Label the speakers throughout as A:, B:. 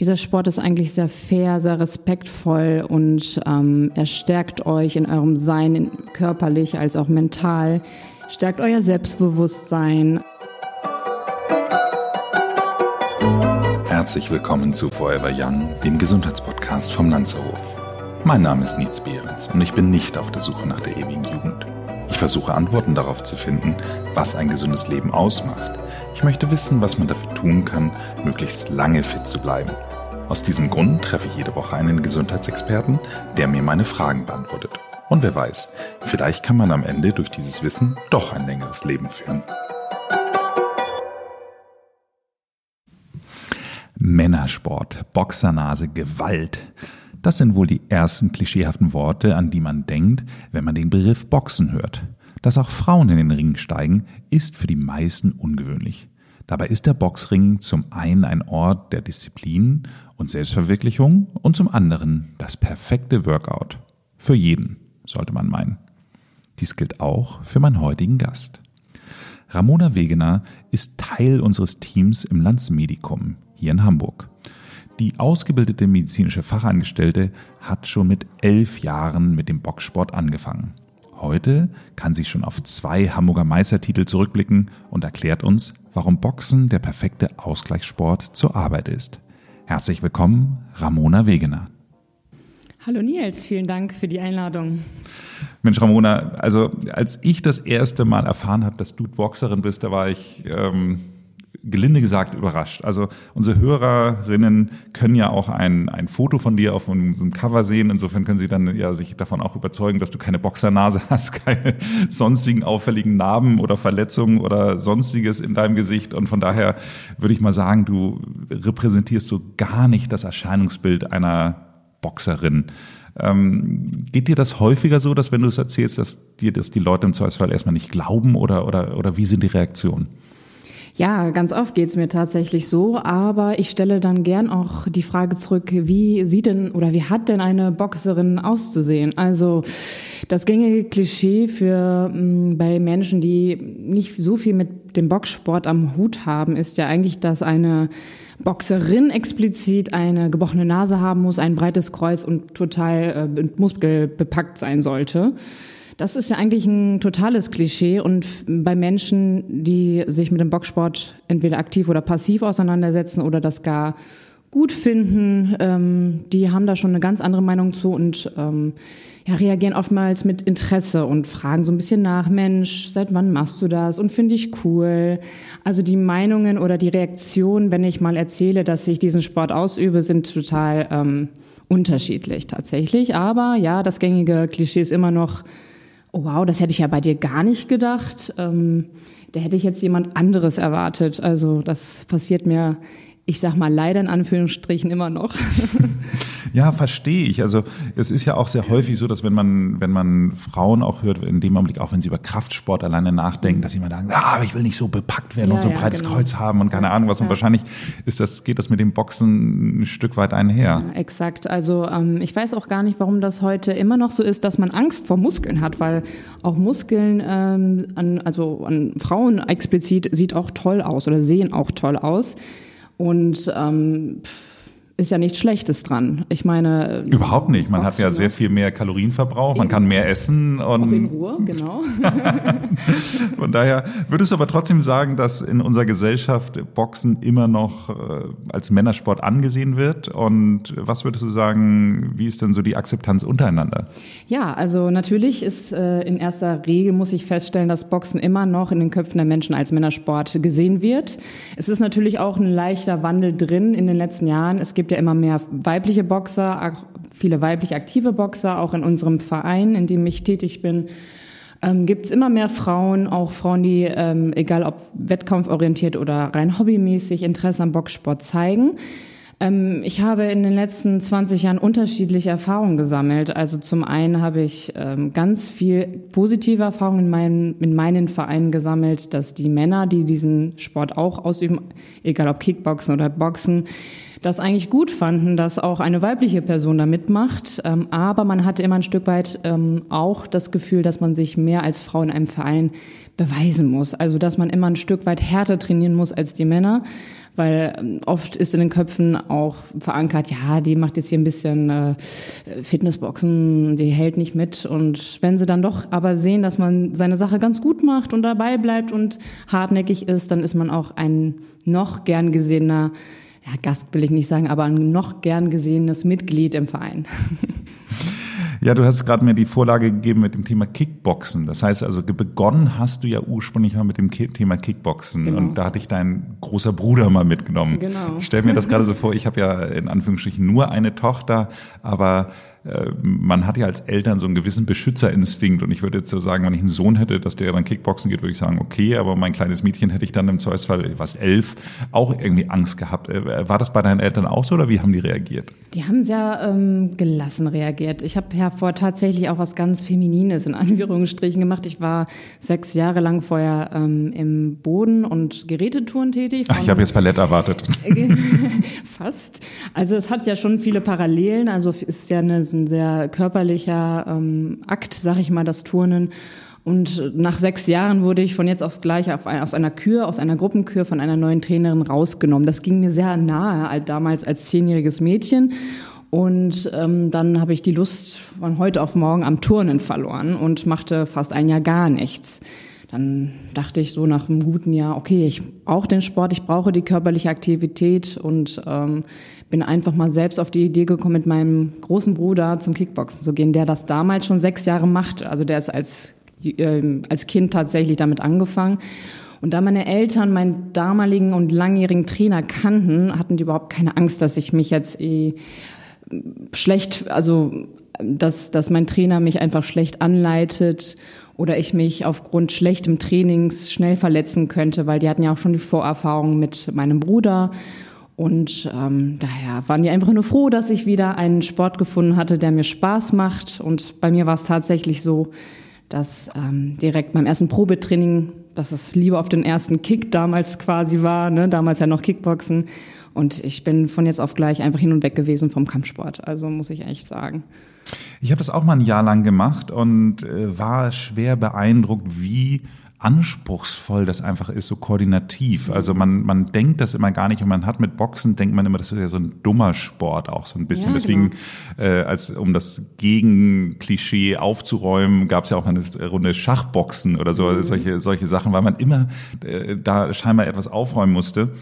A: Dieser Sport ist eigentlich sehr fair, sehr respektvoll und ähm, er stärkt euch in eurem Sein, körperlich als auch mental, stärkt euer Selbstbewusstsein.
B: Herzlich willkommen zu Forever Young, dem Gesundheitspodcast vom Lanzerhof. Mein Name ist Nietz Behrens und ich bin nicht auf der Suche nach der ewigen Jugend. Ich versuche Antworten darauf zu finden, was ein gesundes Leben ausmacht. Ich möchte wissen, was man dafür tun kann, möglichst lange fit zu bleiben. Aus diesem Grund treffe ich jede Woche einen Gesundheitsexperten, der mir meine Fragen beantwortet. Und wer weiß, vielleicht kann man am Ende durch dieses Wissen doch ein längeres Leben führen. Männersport, Boxernase, Gewalt. Das sind wohl die ersten klischeehaften Worte, an die man denkt, wenn man den Begriff Boxen hört. Dass auch Frauen in den Ring steigen, ist für die meisten ungewöhnlich. Dabei ist der Boxring zum einen ein Ort der Disziplin und Selbstverwirklichung und zum anderen das perfekte Workout. Für jeden, sollte man meinen. Dies gilt auch für meinen heutigen Gast. Ramona Wegener ist Teil unseres Teams im Landsmedikum hier in Hamburg. Die ausgebildete medizinische Fachangestellte hat schon mit elf Jahren mit dem Boxsport angefangen. Heute kann sie schon auf zwei Hamburger Meistertitel zurückblicken und erklärt uns, warum Boxen der perfekte Ausgleichssport zur Arbeit ist. Herzlich willkommen, Ramona Wegener.
A: Hallo Nils, vielen Dank für die Einladung.
B: Mensch, Ramona, also als ich das erste Mal erfahren habe, dass du Boxerin bist, da war ich ähm, gelinde gesagt überrascht. Also unsere Hörerinnen können ja auch ein, ein Foto von dir auf unserem Cover sehen. Insofern können sie dann ja sich davon auch überzeugen, dass du keine Boxernase hast, keine sonstigen auffälligen Narben oder Verletzungen oder sonstiges in deinem Gesicht. Und von daher würde ich mal sagen, du repräsentierst so gar nicht das Erscheinungsbild einer Boxerin. Ähm, geht dir das häufiger so, dass wenn du es erzählst, dass dir das die Leute im Zweifelsfall erstmal nicht glauben oder, oder, oder wie sind die Reaktionen?
A: Ja, ganz oft geht's mir tatsächlich so, aber ich stelle dann gern auch die Frage zurück, wie sieht denn oder wie hat denn eine Boxerin auszusehen? Also das gängige Klischee für mh, mm, bei Menschen, die nicht so viel mit dem Boxsport am Hut haben, ist ja eigentlich, dass eine Boxerin explizit eine gebrochene Nase haben muss, ein breites Kreuz und total äh, muskelbepackt sein sollte. Das ist ja eigentlich ein totales Klischee und bei Menschen, die sich mit dem Boxsport entweder aktiv oder passiv auseinandersetzen oder das gar gut finden, ähm, die haben da schon eine ganz andere Meinung zu und ähm, ja, reagieren oftmals mit Interesse und fragen so ein bisschen nach, Mensch, seit wann machst du das und finde ich cool. Also die Meinungen oder die Reaktionen, wenn ich mal erzähle, dass ich diesen Sport ausübe, sind total ähm, unterschiedlich tatsächlich. Aber ja, das gängige Klischee ist immer noch, oh wow, das hätte ich ja bei dir gar nicht gedacht. Ähm, da hätte ich jetzt jemand anderes erwartet. Also das passiert mir ich sag mal leider in Anführungsstrichen immer noch.
B: Ja, verstehe ich. Also es ist ja auch sehr häufig so, dass wenn man, wenn man Frauen auch hört, in dem Augenblick, auch wenn sie über Kraftsport alleine nachdenken, dass sie immer sagen, ja, aber ich will nicht so bepackt werden ja, und so ein ja, breites genau. Kreuz haben und keine Ahnung was. Und wahrscheinlich ist das, geht das mit dem Boxen ein Stück weit einher.
A: Ja, exakt. Also ähm, ich weiß auch gar nicht, warum das heute immer noch so ist, dass man Angst vor Muskeln hat, weil auch Muskeln ähm, an, also an Frauen explizit sieht auch toll aus oder sehen auch toll aus. Und ähm, ist ja nichts Schlechtes dran. Ich meine.
B: Überhaupt nicht. Man hat ja sehr viel mehr Kalorienverbrauch, man kann mehr essen und.
A: Auch in Ruhe, genau.
B: Von daher würdest du aber trotzdem sagen, dass in unserer Gesellschaft Boxen immer noch äh, als Männersport angesehen wird. Und was würdest du sagen, wie ist denn so die Akzeptanz untereinander?
A: Ja, also natürlich ist äh, in erster Regel muss ich feststellen, dass Boxen immer noch in den Köpfen der Menschen als Männersport gesehen wird. Es ist natürlich auch ein leichter Wandel drin in den letzten Jahren. Es gibt gibt ja immer mehr weibliche Boxer, viele weiblich aktive Boxer, auch in unserem Verein, in dem ich tätig bin. Ähm, gibt es immer mehr Frauen, auch Frauen, die, ähm, egal ob wettkampforientiert oder rein hobbymäßig, Interesse am Boxsport zeigen. Ähm, ich habe in den letzten 20 Jahren unterschiedliche Erfahrungen gesammelt. Also zum einen habe ich ähm, ganz viel positive Erfahrungen in meinen, in meinen Vereinen gesammelt, dass die Männer, die diesen Sport auch ausüben, egal ob Kickboxen oder Boxen, das eigentlich gut fanden, dass auch eine weibliche Person da mitmacht. Ähm, aber man hatte immer ein Stück weit ähm, auch das Gefühl, dass man sich mehr als Frau in einem Verein beweisen muss. Also dass man immer ein Stück weit härter trainieren muss als die Männer. Weil ähm, oft ist in den Köpfen auch verankert, ja, die macht jetzt hier ein bisschen äh, Fitnessboxen, die hält nicht mit. Und wenn sie dann doch aber sehen, dass man seine Sache ganz gut macht und dabei bleibt und hartnäckig ist, dann ist man auch ein noch gern gesehener ja, Gast will ich nicht sagen, aber ein noch gern gesehenes Mitglied im Verein.
B: Ja, du hast gerade mir die Vorlage gegeben mit dem Thema Kickboxen. Das heißt also, begonnen hast du ja ursprünglich mal mit dem Thema Kickboxen. Genau. Und da hatte ich dein großer Bruder mal mitgenommen. Genau. Ich stelle mir das gerade so vor, ich habe ja in Anführungsstrichen nur eine Tochter, aber man hat ja als Eltern so einen gewissen Beschützerinstinkt und ich würde jetzt so sagen, wenn ich einen Sohn hätte, dass der dann Kickboxen geht, würde ich sagen, okay, aber mein kleines Mädchen hätte ich dann im Zweifelsfall, was elf, auch irgendwie Angst gehabt. Äh, war das bei deinen Eltern auch so oder wie haben die reagiert?
A: Die haben sehr ähm, gelassen reagiert. Ich habe ja vor tatsächlich auch was ganz Feminines in Anführungsstrichen gemacht. Ich war sechs Jahre lang vorher ähm, im Boden- und Gerätetouren tätig.
B: Ach, ich habe jetzt Ballett erwartet.
A: Fast. Also es hat ja schon viele Parallelen. Also es ist ja eine ist ein sehr körperlicher ähm, Akt, sag ich mal, das Turnen. Und nach sechs Jahren wurde ich von jetzt aufs Gleiche auf ein, aus einer Kür, aus einer Gruppenkür von einer neuen Trainerin rausgenommen. Das ging mir sehr nahe, damals als zehnjähriges Mädchen. Und ähm, dann habe ich die Lust von heute auf morgen am Turnen verloren und machte fast ein Jahr gar nichts. Dann dachte ich so nach einem guten Jahr, okay, ich brauche den Sport, ich brauche die körperliche Aktivität und ähm, bin einfach mal selbst auf die Idee gekommen, mit meinem großen Bruder zum Kickboxen zu gehen, der das damals schon sechs Jahre macht. Also der ist als, äh, als Kind tatsächlich damit angefangen. Und da meine Eltern meinen damaligen und langjährigen Trainer kannten, hatten die überhaupt keine Angst, dass ich mich jetzt eh schlecht, also dass, dass mein Trainer mich einfach schlecht anleitet oder ich mich aufgrund schlechtem Trainings schnell verletzen könnte, weil die hatten ja auch schon die Vorerfahrung mit meinem Bruder und ähm, daher waren die einfach nur froh, dass ich wieder einen Sport gefunden hatte, der mir Spaß macht. Und bei mir war es tatsächlich so, dass ähm, direkt beim ersten Probetraining, dass es lieber auf den ersten Kick damals quasi war, ne? damals ja noch Kickboxen. Und ich bin von jetzt auf gleich einfach hin und weg gewesen vom Kampfsport. Also muss ich echt sagen.
B: Ich habe das auch mal ein Jahr lang gemacht und äh, war schwer beeindruckt, wie anspruchsvoll das einfach ist, so koordinativ. Also man, man denkt das immer gar nicht und man hat mit Boxen, denkt man immer, das ist ja so ein dummer Sport auch so ein bisschen. Ja, Deswegen, genau. äh, als um das Gegenklischee aufzuräumen, gab es ja auch mal eine Runde Schachboxen oder so, mhm. solche, solche Sachen, weil man immer äh, da scheinbar etwas aufräumen musste.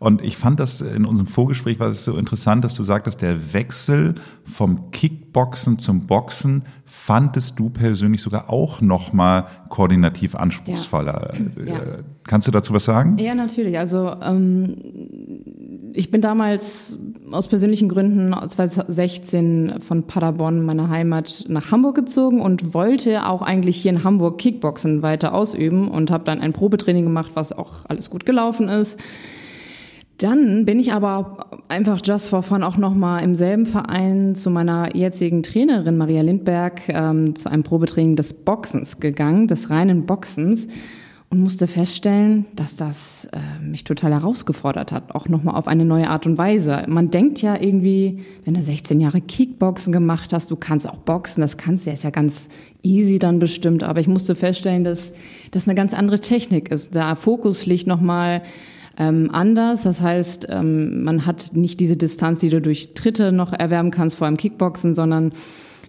B: Und ich fand das in unserem Vorgespräch war es so interessant, dass du sagtest, der Wechsel vom Kickboxen zum Boxen fandest du persönlich sogar auch nochmal koordinativ anspruchsvoller. Ja. Ja. Kannst du dazu was sagen?
A: Ja, natürlich. Also ähm, ich bin damals aus persönlichen Gründen 2016 von Paderborn, meiner Heimat, nach Hamburg gezogen und wollte auch eigentlich hier in Hamburg Kickboxen weiter ausüben und habe dann ein Probetraining gemacht, was auch alles gut gelaufen ist. Dann bin ich aber einfach just for fun auch nochmal im selben Verein zu meiner jetzigen Trainerin Maria Lindberg ähm, zu einem Probetraining des Boxens gegangen, des reinen Boxens und musste feststellen, dass das äh, mich total herausgefordert hat, auch nochmal auf eine neue Art und Weise. Man denkt ja irgendwie, wenn du 16 Jahre Kickboxen gemacht hast, du kannst auch boxen, das kannst du, ist ja ganz easy dann bestimmt, aber ich musste feststellen, dass das eine ganz andere Technik ist. Der Fokus liegt nochmal ähm, anders. Das heißt, ähm, man hat nicht diese Distanz, die du durch Tritte noch erwärmen kannst, vor allem Kickboxen, sondern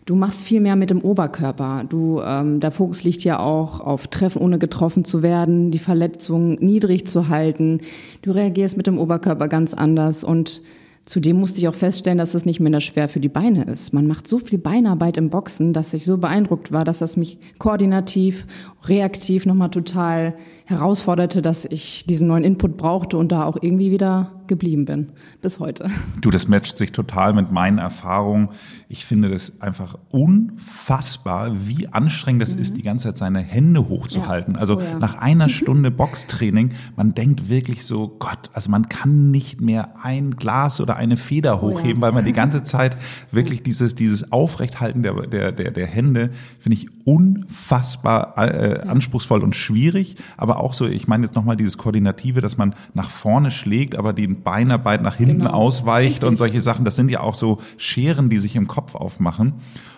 A: du machst viel mehr mit dem Oberkörper. Du, ähm, der Fokus liegt ja auch auf Treffen, ohne getroffen zu werden, die Verletzung niedrig zu halten. Du reagierst mit dem Oberkörper ganz anders und Zudem musste ich auch feststellen, dass es nicht minder schwer für die Beine ist. Man macht so viel Beinarbeit im Boxen, dass ich so beeindruckt war, dass das mich koordinativ, reaktiv nochmal total herausforderte, dass ich diesen neuen Input brauchte und da auch irgendwie wieder geblieben bin bis heute.
B: Du, das matcht sich total mit meinen Erfahrungen. Ich finde das einfach unfassbar, wie anstrengend es mhm. ist, die ganze Zeit seine Hände hochzuhalten. Ja. Also oh ja. nach einer. Stunde Boxtraining, man denkt wirklich so, Gott, also man kann nicht mehr ein Glas oder eine Feder hochheben, oh ja. weil man die ganze Zeit wirklich dieses, dieses Aufrechthalten der, der, der, der Hände, finde ich unfassbar äh, anspruchsvoll und schwierig. Aber auch so, ich meine jetzt nochmal dieses Koordinative, dass man nach vorne schlägt, aber die Beinarbeit nach hinten genau. ausweicht Richtig. und solche Sachen. Das sind ja auch so Scheren, die sich im Kopf aufmachen.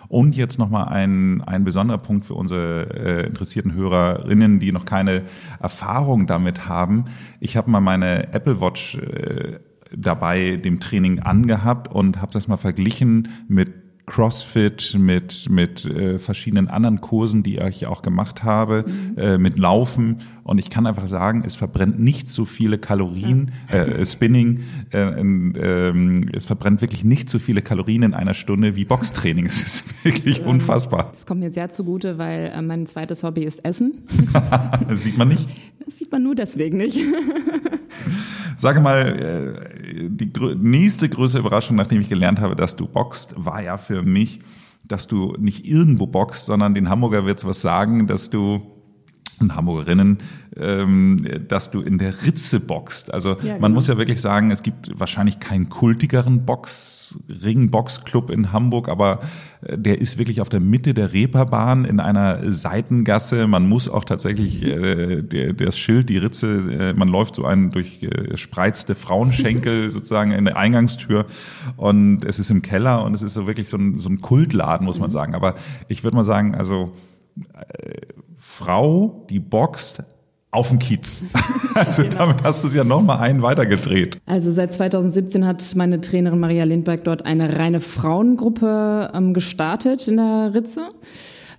B: Und jetzt nochmal ein, ein besonderer Punkt für unsere äh, interessierten Hörerinnen, die noch keine Erfahrung damit haben. Ich habe mal meine Apple Watch äh, dabei dem Training angehabt und habe das mal verglichen mit CrossFit, mit, mit äh, verschiedenen anderen Kursen, die ich auch gemacht habe, mhm. äh, mit Laufen. Und ich kann einfach sagen, es verbrennt nicht so viele Kalorien, ja. äh, Spinning, äh, äh, es verbrennt wirklich nicht so viele Kalorien in einer Stunde wie Boxtraining. Es ist wirklich das, ähm, unfassbar.
A: Das kommt mir sehr zugute, weil äh, mein zweites Hobby ist Essen.
B: das sieht man nicht?
A: Das sieht man nur deswegen nicht.
B: Sage mal, die nächste größere Überraschung, nachdem ich gelernt habe, dass du boxt, war ja für mich, dass du nicht irgendwo boxt, sondern den Hamburger wird's was sagen, dass du und Hamburgerinnen, ähm, dass du in der Ritze boxt. Also ja, man genau. muss ja wirklich sagen, es gibt wahrscheinlich keinen kultigeren Boxring, Boxclub in Hamburg, aber äh, der ist wirklich auf der Mitte der Reeperbahn in einer Seitengasse. Man muss auch tatsächlich äh, der, das Schild, die Ritze, äh, man läuft so einen durch spreizte Frauenschenkel sozusagen in der Eingangstür und es ist im Keller und es ist so wirklich so ein, so ein Kultladen, muss man mhm. sagen. Aber ich würde mal sagen, also Frau, die boxt auf dem Kiez. Also genau. damit hast du es ja nochmal einen weitergedreht.
A: Also seit 2017 hat meine Trainerin Maria Lindberg dort eine reine Frauengruppe ähm, gestartet in der Ritze.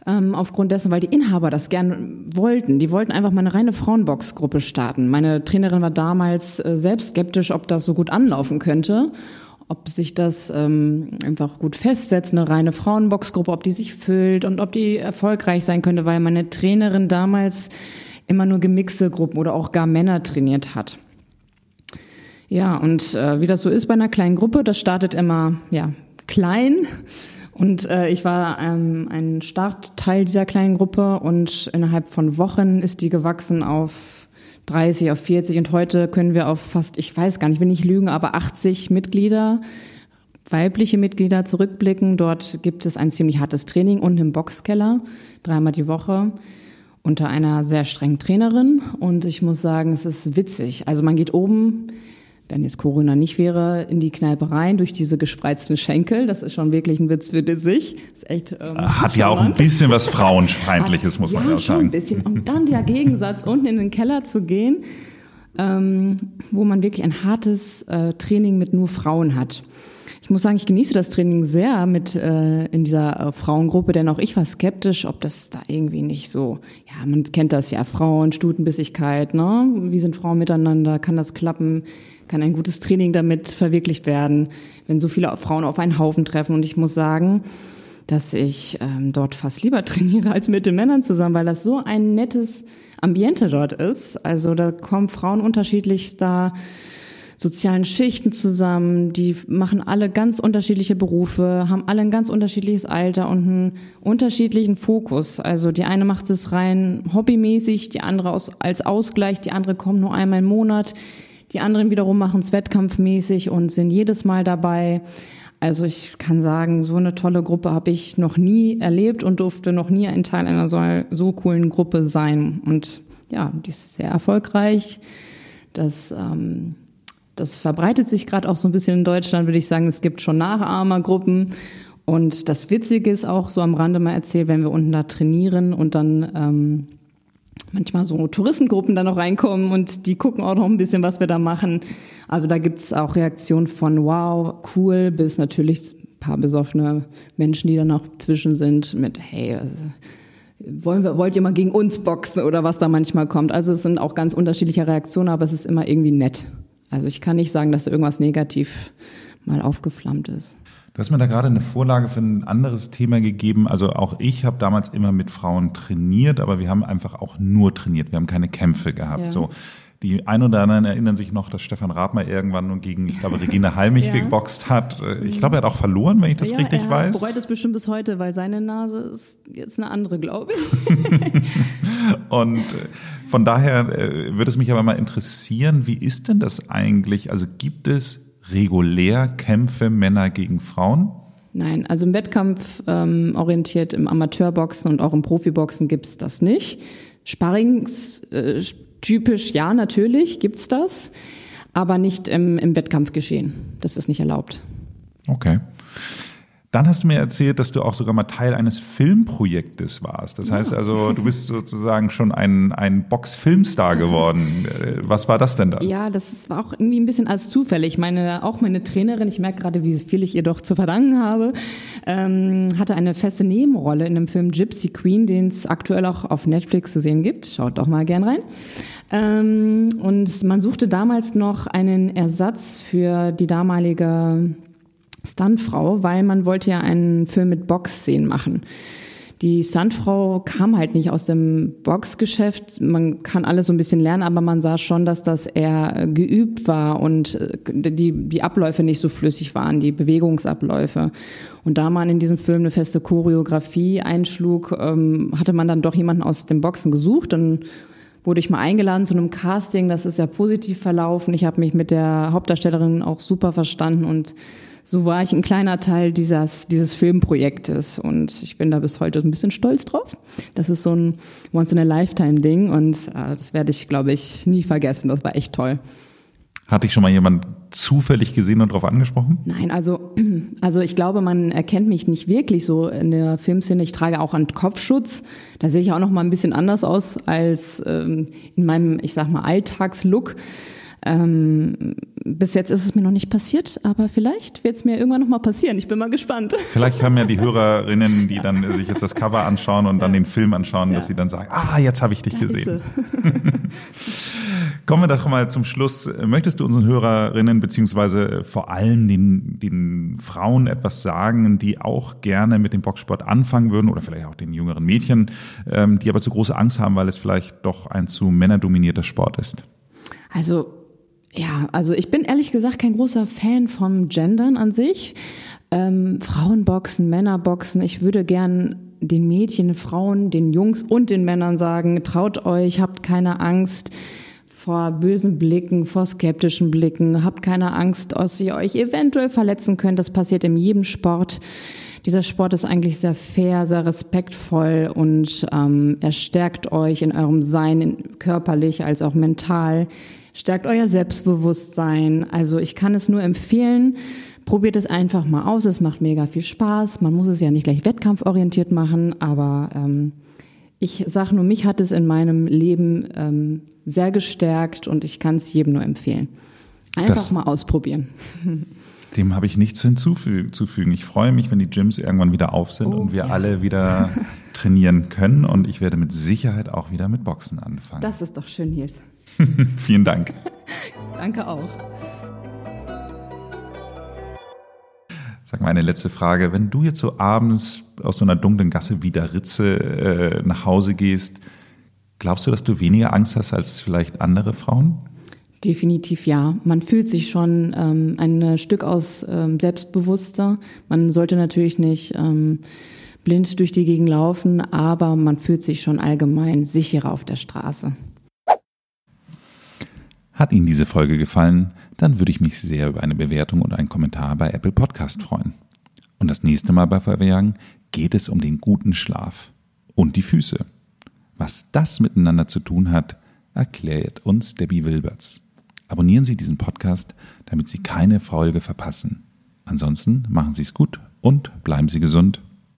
A: Ähm, aufgrund dessen, weil die Inhaber das gern wollten. Die wollten einfach mal eine reine Frauenboxgruppe starten. Meine Trainerin war damals äh, selbst skeptisch, ob das so gut anlaufen könnte ob sich das ähm, einfach gut festsetzt, eine reine Frauenboxgruppe, ob die sich füllt und ob die erfolgreich sein könnte, weil meine Trainerin damals immer nur gemixte Gruppen oder auch gar Männer trainiert hat. Ja, und äh, wie das so ist bei einer kleinen Gruppe, das startet immer ja klein. Und äh, ich war ähm, ein Startteil dieser kleinen Gruppe und innerhalb von Wochen ist die gewachsen auf 30 auf 40 und heute können wir auf fast, ich weiß gar nicht, will nicht lügen, aber 80 Mitglieder, weibliche Mitglieder zurückblicken. Dort gibt es ein ziemlich hartes Training unten im Boxkeller, dreimal die Woche unter einer sehr strengen Trainerin und ich muss sagen, es ist witzig. Also man geht oben wenn jetzt Corona nicht wäre, in die Kneipe rein durch diese gespreizten Schenkel. Das ist schon wirklich ein Witz für sich. Ist echt,
B: ähm, Hat ja auch ein bisschen was Frauenfeindliches, muss man ja, auch sagen. Schon
A: ein bisschen. Und dann der Gegensatz, unten in den Keller zu gehen, ähm, wo man wirklich ein hartes äh, Training mit nur Frauen hat. Ich muss sagen, ich genieße das Training sehr mit äh, in dieser äh, Frauengruppe, denn auch ich war skeptisch, ob das da irgendwie nicht so, ja, man kennt das ja, Frauen, Stutenbissigkeit, ne? Wie sind Frauen miteinander? Kann das klappen? Kann ein gutes Training damit verwirklicht werden, wenn so viele Frauen auf einen Haufen treffen. Und ich muss sagen, dass ich ähm, dort fast lieber trainiere als mit den Männern zusammen, weil das so ein nettes Ambiente dort ist. Also da kommen Frauen unterschiedlichster sozialen Schichten zusammen, die machen alle ganz unterschiedliche Berufe, haben alle ein ganz unterschiedliches Alter und einen unterschiedlichen Fokus. Also die eine macht es rein hobbymäßig, die andere aus, als Ausgleich, die andere kommt nur einmal im Monat, die anderen wiederum machen es wettkampfmäßig und sind jedes Mal dabei. Also ich kann sagen, so eine tolle Gruppe habe ich noch nie erlebt und durfte noch nie ein Teil einer so, so coolen Gruppe sein. Und ja, die ist sehr erfolgreich. Das, ähm, das verbreitet sich gerade auch so ein bisschen in Deutschland, würde ich sagen. Es gibt schon Nachahmergruppen. Und das Witzige ist auch so am Rande mal erzählt, wenn wir unten da trainieren und dann ähm, manchmal so Touristengruppen da noch reinkommen und die gucken auch noch ein bisschen, was wir da machen. Also da gibt's auch Reaktionen von wow, cool, bis natürlich ein paar besoffene Menschen, die da noch zwischen sind mit hey, also, wollen wir, wollt ihr mal gegen uns boxen oder was da manchmal kommt. Also es sind auch ganz unterschiedliche Reaktionen, aber es ist immer irgendwie nett. Also ich kann nicht sagen, dass da irgendwas negativ mal aufgeflammt ist.
B: Du hast mir da gerade eine Vorlage für ein anderes Thema gegeben. Also auch ich habe damals immer mit Frauen trainiert, aber wir haben einfach auch nur trainiert. Wir haben keine Kämpfe gehabt. Ja. So. Die ein oder anderen erinnern sich noch, dass Stefan mal irgendwann gegen, ich glaube, Regina Halmich ja. geboxt hat. Ich glaube, er hat auch verloren, wenn ich das
A: ja,
B: richtig
A: er
B: weiß.
A: bereut es bestimmt bis heute, weil seine Nase ist jetzt eine andere, glaube ich.
B: Und äh, von daher äh, würde es mich aber mal interessieren, wie ist denn das eigentlich? Also gibt es regulär Kämpfe Männer gegen Frauen?
A: Nein, also im Wettkampf ähm, orientiert im Amateurboxen und auch im Profiboxen gibt's das nicht. Sparringstypisch äh, ja, natürlich gibt's das, aber nicht im, im Wettkampfgeschehen. Das ist nicht erlaubt.
B: Okay. Dann hast du mir erzählt, dass du auch sogar mal Teil eines Filmprojektes warst. Das heißt also, du bist sozusagen schon ein, ein Box-Filmstar geworden. Äh, was war das denn da?
A: Ja, das war auch irgendwie ein bisschen als zufällig. Meine, auch meine Trainerin, ich merke gerade, wie viel ich ihr doch zu verdanken habe, ähm, hatte eine feste Nebenrolle in dem Film Gypsy Queen, den es aktuell auch auf Netflix zu sehen gibt. Schaut doch mal gern rein. Ähm, und man suchte damals noch einen Ersatz für die damalige Stuntfrau, weil man wollte ja einen Film mit Boxszenen machen. Die Stuntfrau kam halt nicht aus dem Boxgeschäft. Man kann alles so ein bisschen lernen, aber man sah schon, dass das eher geübt war und äh, die, die Abläufe nicht so flüssig waren, die Bewegungsabläufe. Und da man in diesem Film eine feste Choreografie einschlug, ähm, hatte man dann doch jemanden aus dem Boxen gesucht. Dann wurde ich mal eingeladen zu einem Casting. Das ist ja positiv verlaufen. Ich habe mich mit der Hauptdarstellerin auch super verstanden und so war ich ein kleiner Teil dieses, dieses Filmprojektes und ich bin da bis heute ein bisschen stolz drauf. Das ist so ein Once-in-a-Lifetime-Ding und äh, das werde ich, glaube ich, nie vergessen. Das war echt toll.
B: Hat dich schon mal jemand zufällig gesehen und darauf angesprochen?
A: Nein, also, also ich glaube, man erkennt mich nicht wirklich so in der Filmszene. Ich trage auch einen Kopfschutz. Da sehe ich auch noch mal ein bisschen anders aus als ähm, in meinem, ich sag mal, Alltagslook. Ähm, bis jetzt ist es mir noch nicht passiert, aber vielleicht wird es mir irgendwann noch mal passieren. Ich bin mal gespannt.
B: Vielleicht haben ja die Hörerinnen, die dann sich jetzt das Cover anschauen und dann den Film anschauen, ja. dass sie dann sagen, ah, jetzt habe ich dich gesehen. Kommen wir doch mal zum Schluss. Möchtest du unseren Hörerinnen beziehungsweise vor allem den, den Frauen etwas sagen, die auch gerne mit dem Boxsport anfangen würden oder vielleicht auch den jüngeren Mädchen, ähm, die aber zu große Angst haben, weil es vielleicht doch ein zu männerdominierter Sport ist?
A: Also ja, also ich bin ehrlich gesagt kein großer Fan vom Gendern an sich. Ähm, Frauenboxen, Männerboxen. Ich würde gern den Mädchen, den Frauen, den Jungs und den Männern sagen, traut euch, habt keine Angst vor bösen Blicken, vor skeptischen Blicken, habt keine Angst, dass ihr euch eventuell verletzen könnt. Das passiert in jedem Sport. Dieser Sport ist eigentlich sehr fair, sehr respektvoll und ähm, er stärkt euch in eurem Sein, körperlich als auch mental stärkt euer Selbstbewusstsein. Also ich kann es nur empfehlen. Probiert es einfach mal aus. Es macht mega viel Spaß. Man muss es ja nicht gleich wettkampforientiert machen, aber ähm, ich sage nur, mich hat es in meinem Leben ähm, sehr gestärkt und ich kann es jedem nur empfehlen. Einfach das, mal ausprobieren.
B: Dem habe ich nichts hinzuzufügen. Ich freue mich, wenn die Gyms irgendwann wieder auf sind oh, und wir ja. alle wieder trainieren können. Und ich werde mit Sicherheit auch wieder mit Boxen anfangen.
A: Das ist doch schön, Nils.
B: Vielen Dank.
A: Danke auch.
B: Sag mal eine letzte Frage. Wenn du jetzt so abends aus so einer dunklen Gasse wie der Ritze äh, nach Hause gehst, glaubst du, dass du weniger Angst hast als vielleicht andere Frauen?
A: Definitiv ja. Man fühlt sich schon ähm, ein Stück aus ähm, selbstbewusster. Man sollte natürlich nicht ähm, blind durch die Gegend laufen, aber man fühlt sich schon allgemein sicherer auf der Straße.
B: Hat Ihnen diese Folge gefallen, dann würde ich mich sehr über eine Bewertung und einen Kommentar bei Apple Podcast freuen. Und das nächste Mal bei Feuerwehrjagen geht es um den guten Schlaf und die Füße. Was das miteinander zu tun hat, erklärt uns Debbie Wilberts. Abonnieren Sie diesen Podcast, damit Sie keine Folge verpassen. Ansonsten machen Sie es gut und bleiben Sie gesund.